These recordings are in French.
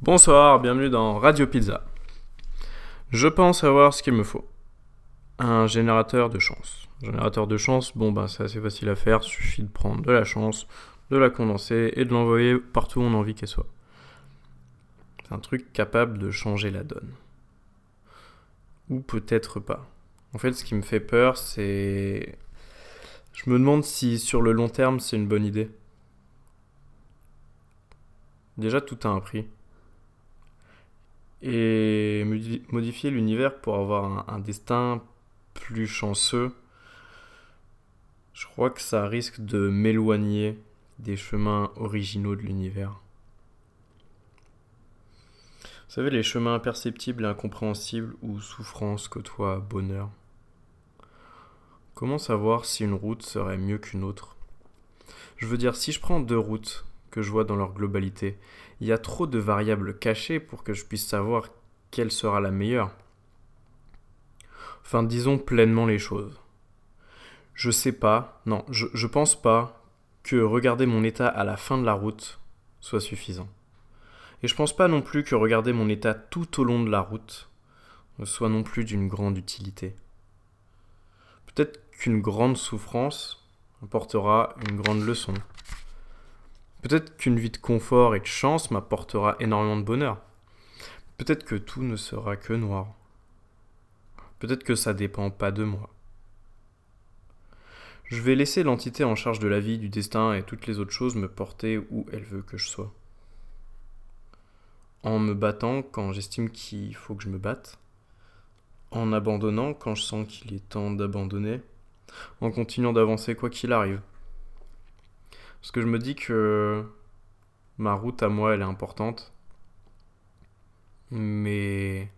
Bonsoir, bienvenue dans Radio Pizza. Je pense avoir ce qu'il me faut. Un générateur de chance. Générateur de chance, bon ben c'est assez facile à faire, suffit de prendre de la chance, de la condenser et de l'envoyer partout où on a envie qu'elle soit. C'est un truc capable de changer la donne. Ou peut-être pas. En fait, ce qui me fait peur, c'est... Je me demande si sur le long terme, c'est une bonne idée. Déjà, tout a un prix et modifier l'univers pour avoir un, destin plus chanceux, je crois que ça risque de m'éloigner des chemins originaux de l'univers. Vous savez, les chemins imperceptibles et incompréhensibles où souffrance côtoie bonheur. Comment savoir si une route serait mieux qu'une autre? Je veux dire, si je prends deux routes, je vois dans leur globalité. Il y a trop de variables cachées pour que je puisse savoir quelle sera la meilleure. Enfin, disons pleinement les choses. Je sais pas, non, je, je pense pas que regarder mon état à la fin de la route soit suffisant. Et je pense pas non plus que regarder mon état tout au long de la route soit non plus d'une grande utilité. Peut-être qu'une grande souffrance apportera une grande leçon. Peut-être qu'une vie de confort et de chance m'apportera énormément de bonheur. Peut-être que tout ne sera que noir. Peut-être que ça dépend pas de moi. Je vais laisser l'entité en charge de la vie, du destin et toutes les autres choses me porter où elle veut que je sois. En me battant quand j'estime qu'il faut que je me batte. En abandonnant quand je sens qu'il est temps d'abandonner. En continuant d'avancer quoi qu'il arrive. Parce que je me dis que ma route à moi, elle est importante. Mais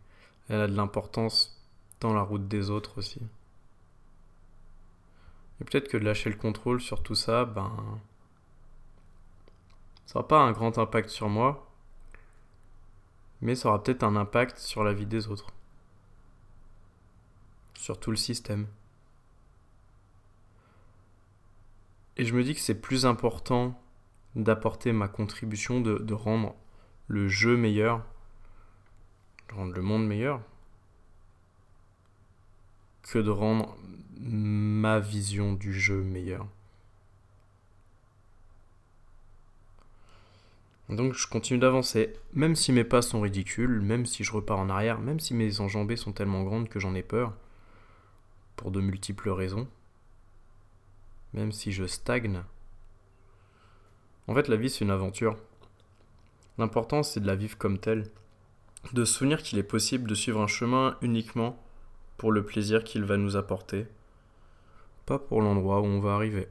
elle a de l'importance dans la route des autres aussi. Et peut-être que de lâcher le contrôle sur tout ça, ben. Ça n'aura pas un grand impact sur moi, mais ça aura peut-être un impact sur la vie des autres. Sur tout le système. Et je me dis que c'est plus important d'apporter ma contribution, de, rendre le jeu meilleur, de rendre le monde meilleur, que de rendre ma vision du jeu meilleure. Donc je continue d'avancer, même si mes pas sont ridicules, même si je repars en arrière, même si mes enjambées sont tellement grandes que j'en ai peur, pour de multiples raisons même si je stagne. En fait, la vie, c'est une aventure. L'important, c'est de la vivre comme telle. De se souvenir qu'il est possible de suivre un chemin uniquement pour le plaisir qu'il va nous apporter, pas pour l'endroit où on va arriver.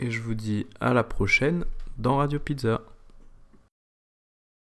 Et je vous dis à la prochaine dans Radio Pizza.